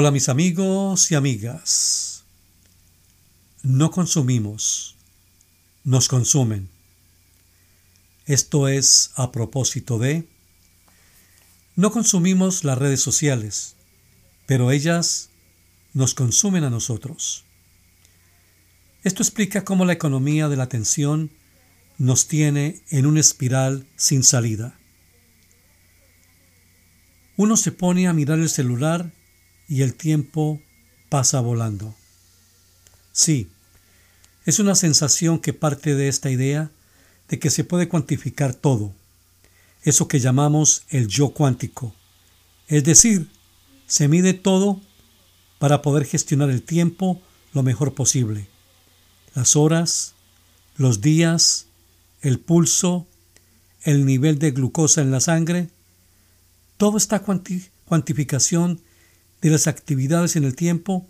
Hola mis amigos y amigas. No consumimos, nos consumen. Esto es a propósito de... No consumimos las redes sociales, pero ellas nos consumen a nosotros. Esto explica cómo la economía de la atención nos tiene en una espiral sin salida. Uno se pone a mirar el celular y el tiempo pasa volando. Sí, es una sensación que parte de esta idea de que se puede cuantificar todo, eso que llamamos el yo cuántico. Es decir, se mide todo para poder gestionar el tiempo lo mejor posible. Las horas, los días, el pulso, el nivel de glucosa en la sangre, todo esta cuantificación de las actividades en el tiempo,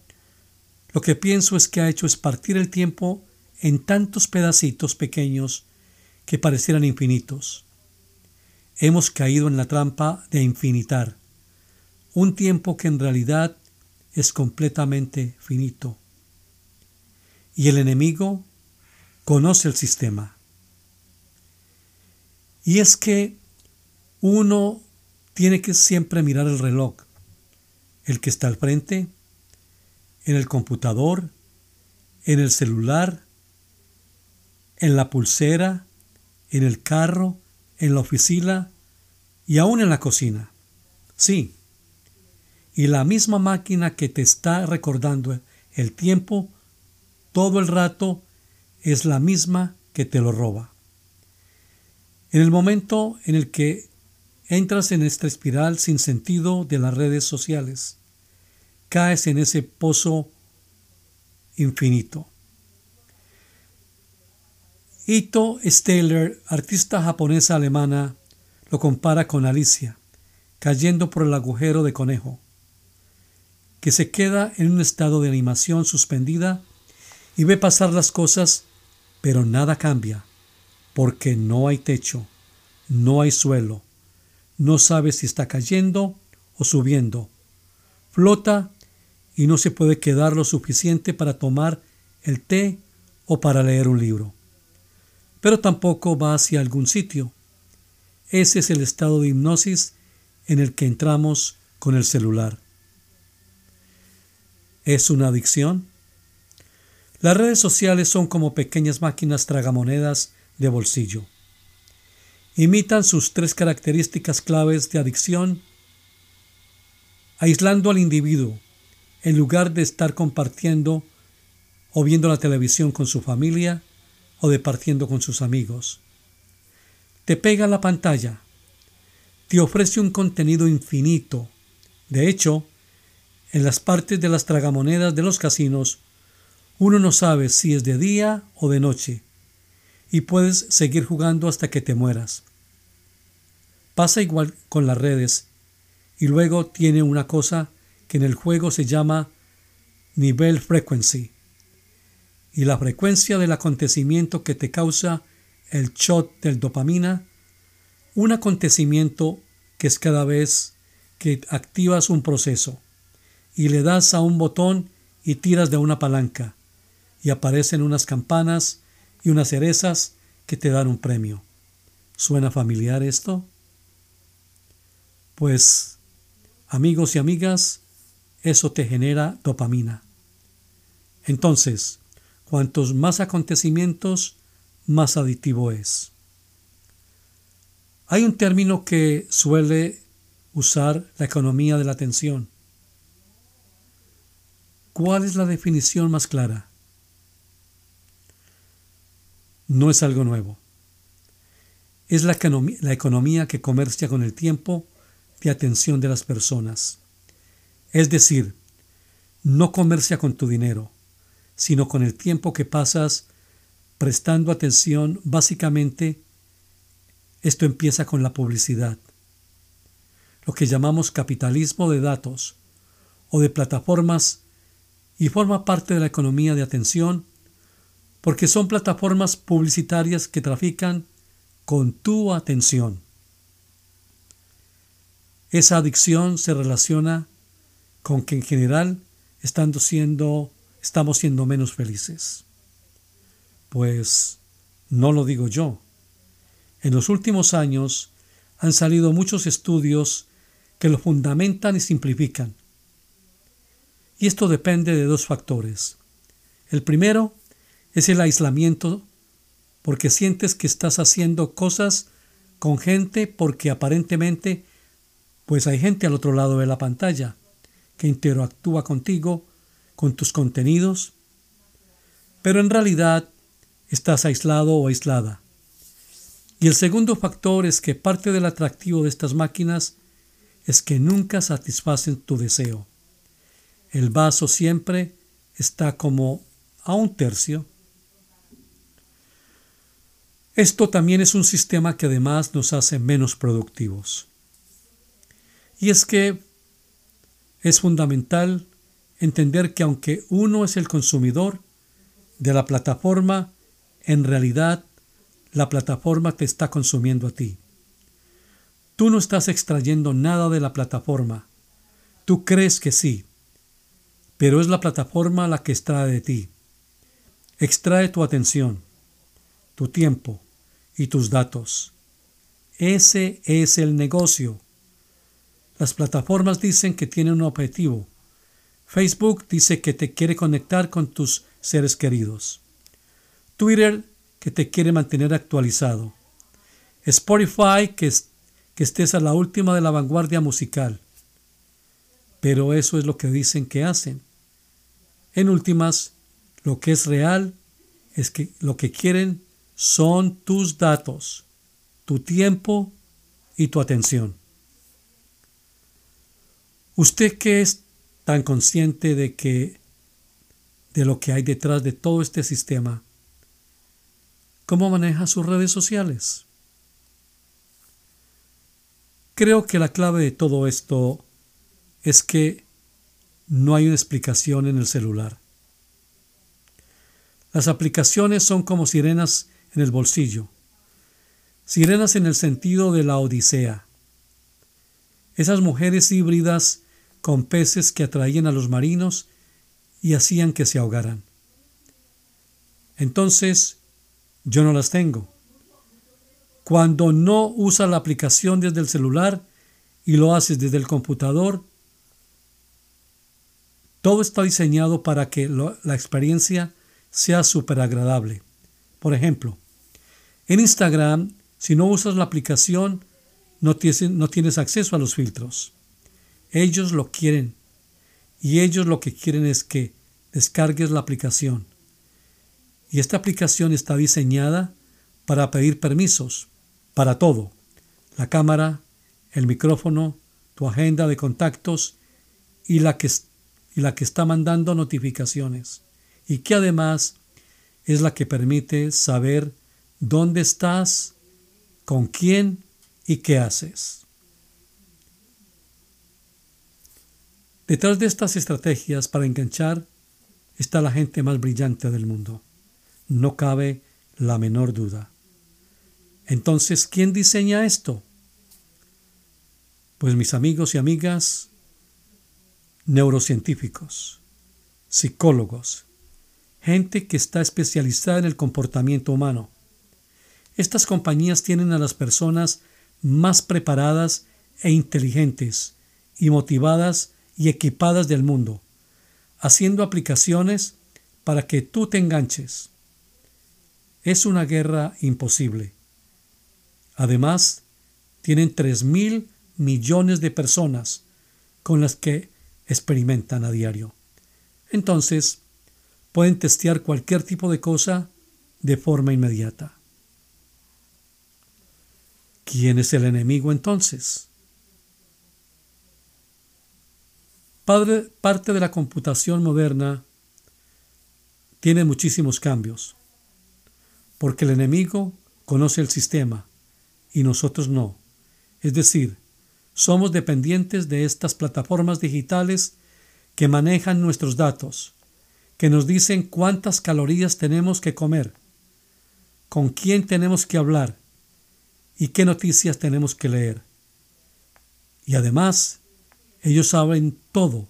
lo que pienso es que ha hecho es partir el tiempo en tantos pedacitos pequeños que parecieran infinitos. Hemos caído en la trampa de infinitar, un tiempo que en realidad es completamente finito. Y el enemigo conoce el sistema. Y es que uno tiene que siempre mirar el reloj el que está al frente, en el computador, en el celular, en la pulsera, en el carro, en la oficina y aún en la cocina. Sí. Y la misma máquina que te está recordando el tiempo todo el rato es la misma que te lo roba. En el momento en el que entras en esta espiral sin sentido de las redes sociales, caes en ese pozo infinito. Ito Steller, artista japonesa alemana, lo compara con Alicia, cayendo por el agujero de conejo, que se queda en un estado de animación suspendida y ve pasar las cosas, pero nada cambia, porque no hay techo, no hay suelo, no sabe si está cayendo o subiendo, flota y no se puede quedar lo suficiente para tomar el té o para leer un libro. Pero tampoco va hacia algún sitio. Ese es el estado de hipnosis en el que entramos con el celular. ¿Es una adicción? Las redes sociales son como pequeñas máquinas tragamonedas de bolsillo. Imitan sus tres características claves de adicción, aislando al individuo, en lugar de estar compartiendo o viendo la televisión con su familia o departiendo con sus amigos. Te pega la pantalla, te ofrece un contenido infinito. De hecho, en las partes de las tragamonedas de los casinos, uno no sabe si es de día o de noche, y puedes seguir jugando hasta que te mueras. Pasa igual con las redes, y luego tiene una cosa que en el juego se llama nivel frequency y la frecuencia del acontecimiento que te causa el shot del dopamina, un acontecimiento que es cada vez que activas un proceso y le das a un botón y tiras de una palanca y aparecen unas campanas y unas cerezas que te dan un premio. ¿Suena familiar esto? Pues, amigos y amigas, eso te genera dopamina. Entonces, cuantos más acontecimientos, más adictivo es. Hay un término que suele usar la economía de la atención. ¿Cuál es la definición más clara? No es algo nuevo. Es la, la economía que comercia con el tiempo de atención de las personas. Es decir, no comercia con tu dinero, sino con el tiempo que pasas prestando atención básicamente esto empieza con la publicidad, lo que llamamos capitalismo de datos o de plataformas y forma parte de la economía de atención porque son plataformas publicitarias que trafican con tu atención. Esa adicción se relaciona con que en general estando siendo, estamos siendo menos felices. Pues no lo digo yo. En los últimos años han salido muchos estudios que lo fundamentan y simplifican. Y esto depende de dos factores. El primero es el aislamiento, porque sientes que estás haciendo cosas con gente porque aparentemente pues hay gente al otro lado de la pantalla que interactúa contigo, con tus contenidos, pero en realidad estás aislado o aislada. Y el segundo factor es que parte del atractivo de estas máquinas es que nunca satisfacen tu deseo. El vaso siempre está como a un tercio. Esto también es un sistema que además nos hace menos productivos. Y es que es fundamental entender que aunque uno es el consumidor de la plataforma, en realidad la plataforma te está consumiendo a ti. Tú no estás extrayendo nada de la plataforma. Tú crees que sí, pero es la plataforma la que extrae de ti. Extrae tu atención, tu tiempo y tus datos. Ese es el negocio. Las plataformas dicen que tienen un objetivo. Facebook dice que te quiere conectar con tus seres queridos. Twitter que te quiere mantener actualizado. Spotify, que, que estés a la última de la vanguardia musical. Pero eso es lo que dicen que hacen. En últimas, lo que es real es que lo que quieren son tus datos, tu tiempo y tu atención. Usted que es tan consciente de que de lo que hay detrás de todo este sistema, ¿Cómo maneja sus redes sociales? Creo que la clave de todo esto es que no hay una explicación en el celular. Las aplicaciones son como sirenas en el bolsillo. Sirenas en el sentido de la Odisea. Esas mujeres híbridas con peces que atraían a los marinos y hacían que se ahogaran. Entonces, yo no las tengo. Cuando no usas la aplicación desde el celular y lo haces desde el computador, todo está diseñado para que la experiencia sea súper agradable. Por ejemplo, en Instagram, si no usas la aplicación, no tienes, no tienes acceso a los filtros. Ellos lo quieren. Y ellos lo que quieren es que descargues la aplicación. Y esta aplicación está diseñada para pedir permisos para todo. La cámara, el micrófono, tu agenda de contactos y la que, y la que está mandando notificaciones. Y que además es la que permite saber dónde estás, con quién y qué haces. Detrás de estas estrategias para enganchar está la gente más brillante del mundo no cabe la menor duda. Entonces, ¿quién diseña esto? Pues mis amigos y amigas, neurocientíficos, psicólogos, gente que está especializada en el comportamiento humano. Estas compañías tienen a las personas más preparadas e inteligentes y motivadas y equipadas del mundo, haciendo aplicaciones para que tú te enganches es una guerra imposible. Además, tienen tres mil millones de personas con las que experimentan a diario. Entonces, pueden testear cualquier tipo de cosa de forma inmediata. ¿Quién es el enemigo entonces? Parte de la computación moderna tiene muchísimos cambios porque el enemigo conoce el sistema y nosotros no. Es decir, somos dependientes de estas plataformas digitales que manejan nuestros datos, que nos dicen cuántas calorías tenemos que comer, con quién tenemos que hablar y qué noticias tenemos que leer. Y además, ellos saben todo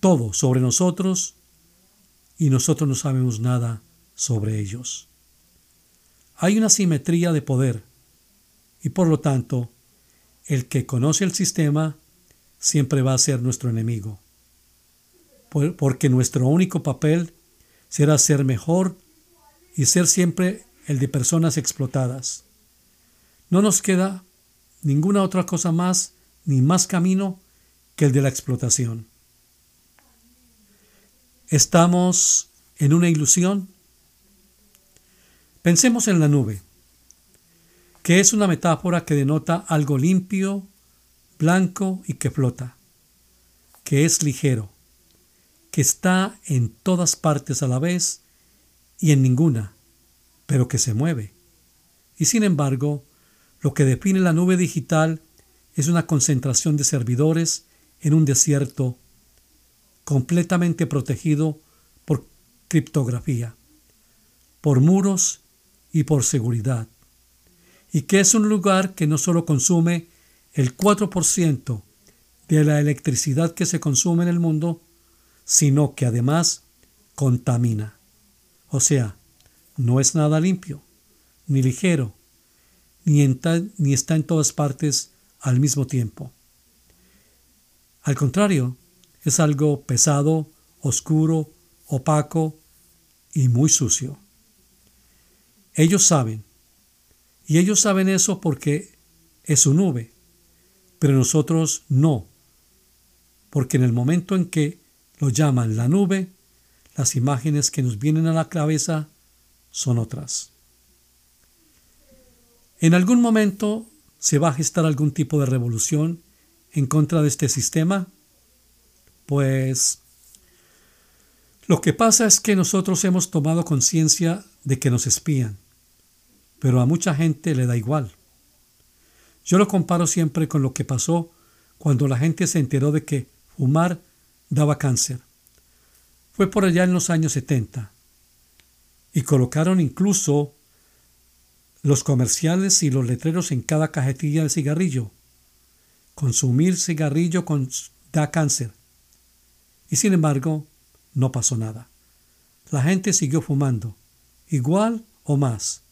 todo sobre nosotros y nosotros no sabemos nada sobre ellos. Hay una simetría de poder y por lo tanto el que conoce el sistema siempre va a ser nuestro enemigo, porque nuestro único papel será ser mejor y ser siempre el de personas explotadas. No nos queda ninguna otra cosa más ni más camino que el de la explotación. ¿Estamos en una ilusión? Pensemos en la nube, que es una metáfora que denota algo limpio, blanco y que flota, que es ligero, que está en todas partes a la vez y en ninguna, pero que se mueve. Y sin embargo, lo que define la nube digital es una concentración de servidores en un desierto completamente protegido por criptografía, por muros y por seguridad, y que es un lugar que no solo consume el 4% de la electricidad que se consume en el mundo, sino que además contamina. O sea, no es nada limpio, ni ligero, ni, ni está en todas partes al mismo tiempo. Al contrario, es algo pesado, oscuro, opaco y muy sucio. Ellos saben, y ellos saben eso porque es su nube, pero nosotros no, porque en el momento en que lo llaman la nube, las imágenes que nos vienen a la cabeza son otras. En algún momento se va a gestar algún tipo de revolución en contra de este sistema? Pues lo que pasa es que nosotros hemos tomado conciencia de que nos espían, pero a mucha gente le da igual. Yo lo comparo siempre con lo que pasó cuando la gente se enteró de que fumar daba cáncer. Fue por allá en los años 70 y colocaron incluso los comerciales y los letreros en cada cajetilla de cigarrillo. Consumir cigarrillo da cáncer. Y sin embargo, no pasó nada. La gente siguió fumando, igual o más.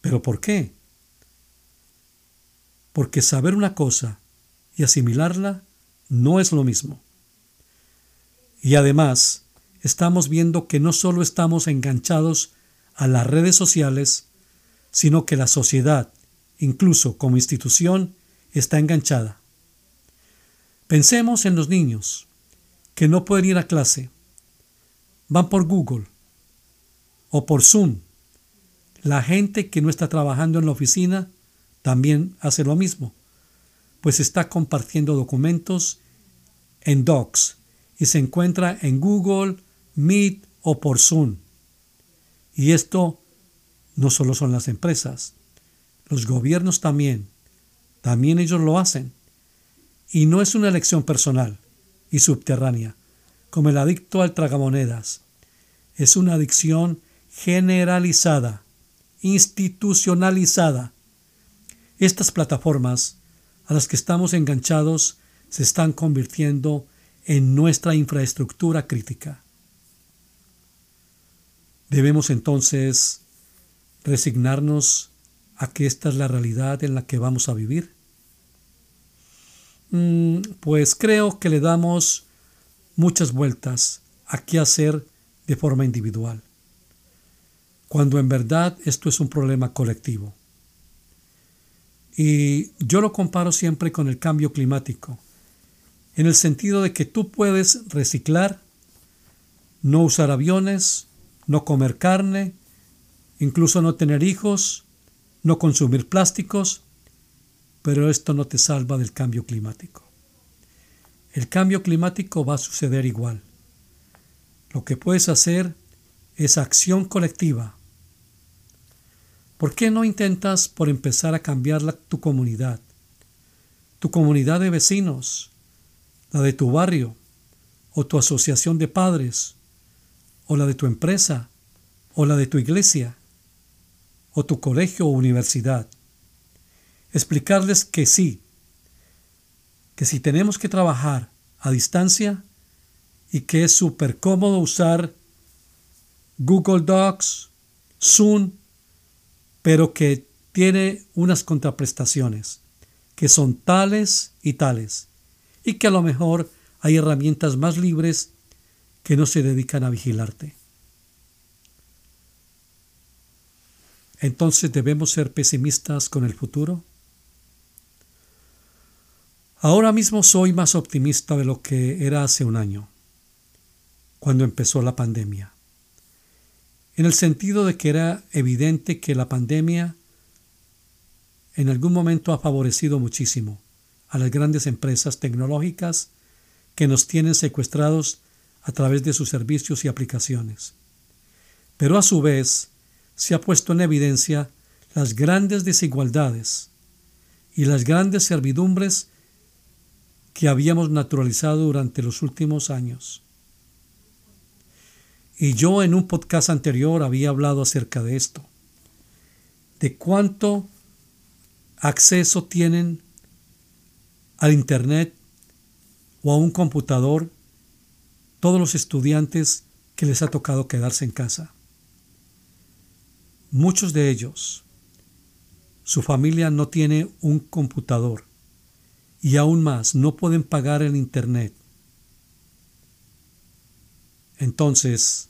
¿Pero por qué? Porque saber una cosa y asimilarla no es lo mismo. Y además, estamos viendo que no solo estamos enganchados a las redes sociales, sino que la sociedad, incluso como institución, está enganchada. Pensemos en los niños que no pueden ir a clase, van por Google o por Zoom. La gente que no está trabajando en la oficina también hace lo mismo, pues está compartiendo documentos en Docs y se encuentra en Google, Meet o por Zoom. Y esto no solo son las empresas, los gobiernos también, también ellos lo hacen. Y no es una elección personal y subterránea, como el adicto al tragamonedas. Es una adicción generalizada, institucionalizada. Estas plataformas a las que estamos enganchados se están convirtiendo en nuestra infraestructura crítica. Debemos entonces resignarnos a que esta es la realidad en la que vamos a vivir? Mm, pues creo que le damos muchas vueltas a qué hacer de forma individual, cuando en verdad esto es un problema colectivo. Y yo lo comparo siempre con el cambio climático, en el sentido de que tú puedes reciclar, no usar aviones, no comer carne, incluso no tener hijos, no consumir plásticos, pero esto no te salva del cambio climático. El cambio climático va a suceder igual. Lo que puedes hacer es acción colectiva. ¿Por qué no intentas por empezar a cambiar tu comunidad? Tu comunidad de vecinos, la de tu barrio, o tu asociación de padres, o la de tu empresa, o la de tu iglesia o tu colegio o universidad. Explicarles que sí, que si tenemos que trabajar a distancia, y que es súper cómodo usar Google Docs, Zoom, pero que tiene unas contraprestaciones que son tales y tales, y que a lo mejor hay herramientas más libres que no se dedican a vigilarte. Entonces debemos ser pesimistas con el futuro. Ahora mismo soy más optimista de lo que era hace un año, cuando empezó la pandemia, en el sentido de que era evidente que la pandemia en algún momento ha favorecido muchísimo a las grandes empresas tecnológicas que nos tienen secuestrados a través de sus servicios y aplicaciones. Pero a su vez se ha puesto en evidencia las grandes desigualdades y las grandes servidumbres que habíamos naturalizado durante los últimos años. Y yo en un podcast anterior había hablado acerca de esto, de cuánto acceso tienen al Internet o a un computador todos los estudiantes que les ha tocado quedarse en casa. Muchos de ellos, su familia no tiene un computador y aún más no pueden pagar el Internet. Entonces,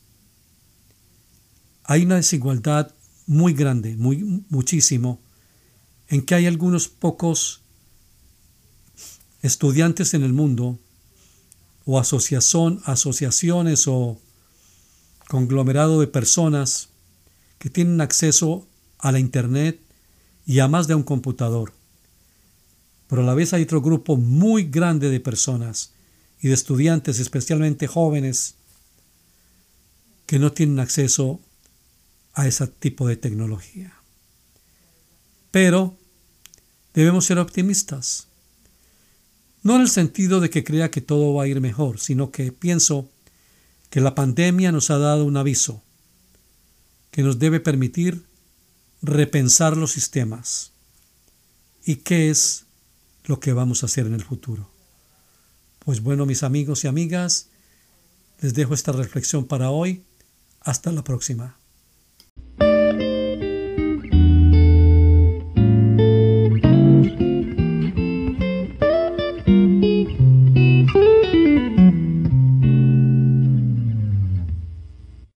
hay una desigualdad muy grande, muy, muchísimo, en que hay algunos pocos estudiantes en el mundo o asociación, asociaciones o conglomerado de personas que tienen acceso a la Internet y a más de un computador pero a la vez hay otro grupo muy grande de personas y de estudiantes, especialmente jóvenes, que no tienen acceso a ese tipo de tecnología. Pero debemos ser optimistas. No en el sentido de que crea que todo va a ir mejor, sino que pienso que la pandemia nos ha dado un aviso que nos debe permitir repensar los sistemas. ¿Y qué es lo que vamos a hacer en el futuro. Pues bueno, mis amigos y amigas, les dejo esta reflexión para hoy. Hasta la próxima.